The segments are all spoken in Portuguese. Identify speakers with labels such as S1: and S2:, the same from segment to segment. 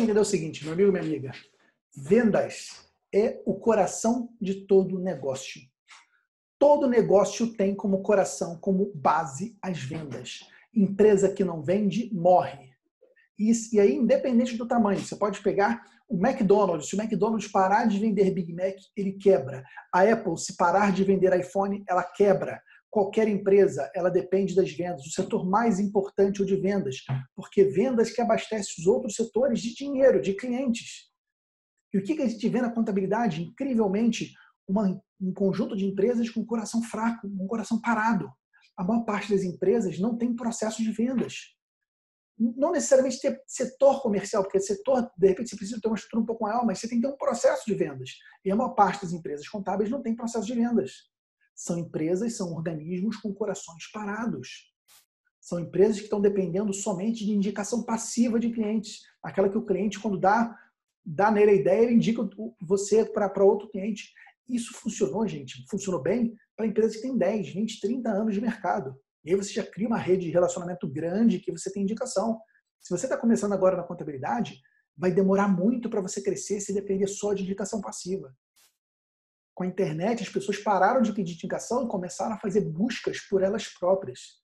S1: que entender o seguinte, meu amigo, minha amiga. Vendas é o coração de todo negócio. Todo negócio tem como coração, como base, as vendas. Empresa que não vende, morre. E, e aí, independente do tamanho, você pode pegar o McDonald's. Se o McDonald's parar de vender Big Mac, ele quebra. A Apple, se parar de vender iPhone, ela quebra. Qualquer empresa, ela depende das vendas. O setor mais importante é o de vendas, porque vendas que abastecem os outros setores de dinheiro, de clientes. E o que a gente vê na contabilidade? Incrivelmente, uma, um conjunto de empresas com um coração fraco, um coração parado. A maior parte das empresas não tem processo de vendas. Não necessariamente ter setor comercial, porque setor, de repente, você precisa ter uma estrutura um pouco maior, mas você tem que ter um processo de vendas. E a maior parte das empresas contábeis não tem processo de vendas. São empresas, são organismos com corações parados. São empresas que estão dependendo somente de indicação passiva de clientes. Aquela que o cliente, quando dá, dá nele a ideia, ele indica você para outro cliente. Isso funcionou, gente, funcionou bem para empresas que têm 10, 20, 30 anos de mercado. E aí você já cria uma rede de relacionamento grande que você tem indicação. Se você está começando agora na contabilidade, vai demorar muito para você crescer se depender só de indicação passiva. Com a internet, as pessoas pararam de pedir indicação e começaram a fazer buscas por elas próprias.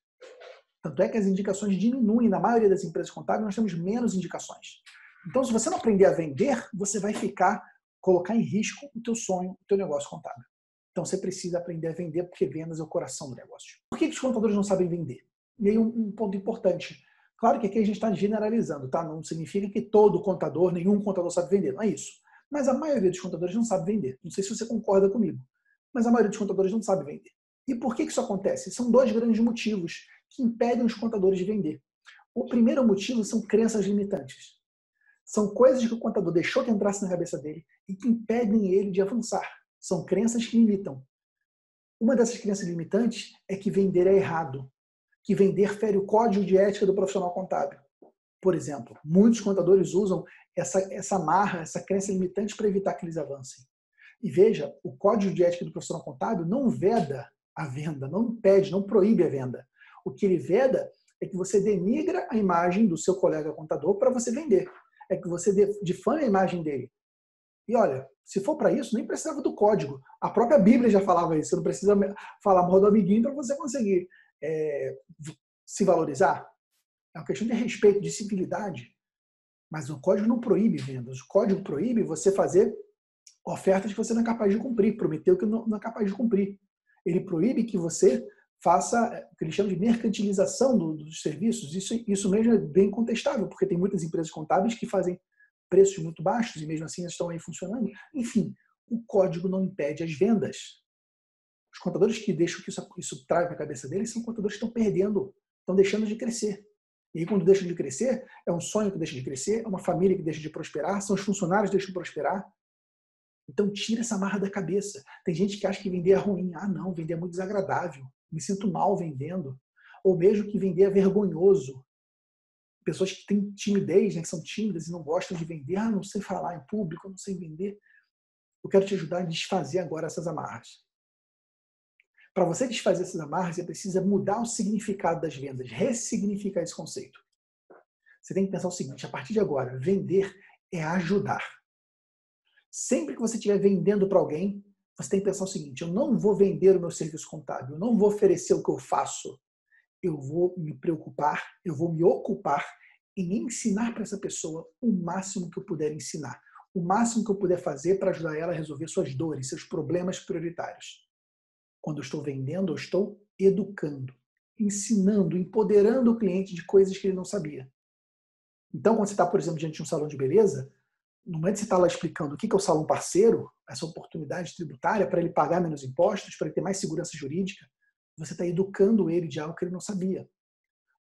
S1: Tanto é que as indicações diminuem. Na maioria das empresas contábeis, nós temos menos indicações. Então, se você não aprender a vender, você vai ficar colocar em risco o teu sonho, o teu negócio contábil. Então você precisa aprender a vender porque vendas é o coração do negócio. Por que os contadores não sabem vender? E aí um, ponto importante. Claro que aqui a gente está generalizando, tá? Não significa que todo contador, nenhum contador sabe vender, não é isso. Mas a maioria dos contadores não sabe vender. Não sei se você concorda comigo, mas a maioria dos contadores não sabe vender. E por que isso acontece? São dois grandes motivos que impedem os contadores de vender. O primeiro motivo são crenças limitantes. São coisas que o contador deixou que entrasse na cabeça dele e que impedem ele de avançar. São crenças que limitam. Uma dessas crenças limitantes é que vender é errado, que vender fere o código de ética do profissional contábil. Por exemplo, muitos contadores usam essa, essa marra, essa crença limitante para evitar que eles avancem. E veja, o código de ética do profissional contábil não veda a venda, não impede, não proíbe a venda. O que ele veda é que você denigra a imagem do seu colega contador para você vender é que você difame a imagem dele. E olha, se for para isso, nem precisava do código. A própria Bíblia já falava isso. Você não precisa falar mal do amiguinho para você conseguir é, se valorizar. É uma questão de respeito, de civilidade. Mas o código não proíbe vendas. O código proíbe você fazer ofertas que você não é capaz de cumprir, prometer o que não é capaz de cumprir. Ele proíbe que você faça é, o que eles chamam de mercantilização do, dos serviços. Isso, isso mesmo é bem contestável, porque tem muitas empresas contábeis que fazem preços muito baixos e mesmo assim estão aí funcionando. Enfim, o código não impede as vendas. Os contadores que deixam que isso, isso traga na cabeça deles são contadores que estão perdendo, estão deixando de crescer. E quando deixam de crescer, é um sonho que deixa de crescer, é uma família que deixa de prosperar, são os funcionários que deixam de prosperar. Então, tira essa marra da cabeça. Tem gente que acha que vender é ruim. Ah, não, vender é muito desagradável me sinto mal vendendo, ou mesmo que vender é vergonhoso. Pessoas que têm timidez, né, que são tímidas e não gostam de vender, ah, não sei falar em público, não sei vender. Eu quero te ajudar a desfazer agora essas amarras. Para você desfazer essas amarras, você precisa mudar o significado das vendas, ressignificar esse conceito. Você tem que pensar o seguinte: a partir de agora, vender é ajudar. Sempre que você estiver vendendo para alguém, você tem que pensar o seguinte: eu não vou vender o meu serviço contábil, eu não vou oferecer o que eu faço. Eu vou me preocupar, eu vou me ocupar em ensinar para essa pessoa o máximo que eu puder ensinar, o máximo que eu puder fazer para ajudar ela a resolver suas dores, seus problemas prioritários. Quando eu estou vendendo, eu estou educando, ensinando, empoderando o cliente de coisas que ele não sabia. Então, quando você está, por exemplo, diante de um salão de beleza, no momento que você está lá explicando o que é o salão parceiro, essa oportunidade tributária para ele pagar menos impostos, para ele ter mais segurança jurídica, você está educando ele de algo que ele não sabia.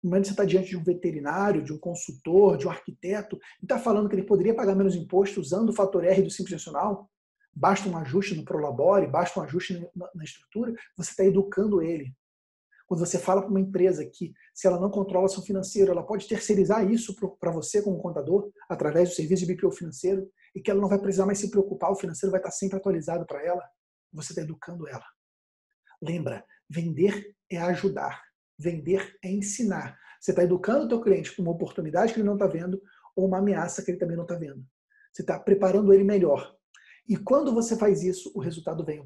S1: No momento que você está diante de um veterinário, de um consultor, de um arquiteto, e está falando que ele poderia pagar menos imposto usando o fator R do Simples Nacional, basta um ajuste no Prolabore, basta um ajuste na estrutura, você está educando ele. Quando você fala para uma empresa que, se ela não controla seu financeiro, ela pode terceirizar isso para você como contador, através do serviço de BPO financeiro, e que ela não vai precisar mais se preocupar, o financeiro vai estar sempre atualizado para ela, você está educando ela. Lembra, vender é ajudar, vender é ensinar. Você está educando o teu cliente para uma oportunidade que ele não está vendo, ou uma ameaça que ele também não está vendo. Você está preparando ele melhor. E quando você faz isso, o resultado vem.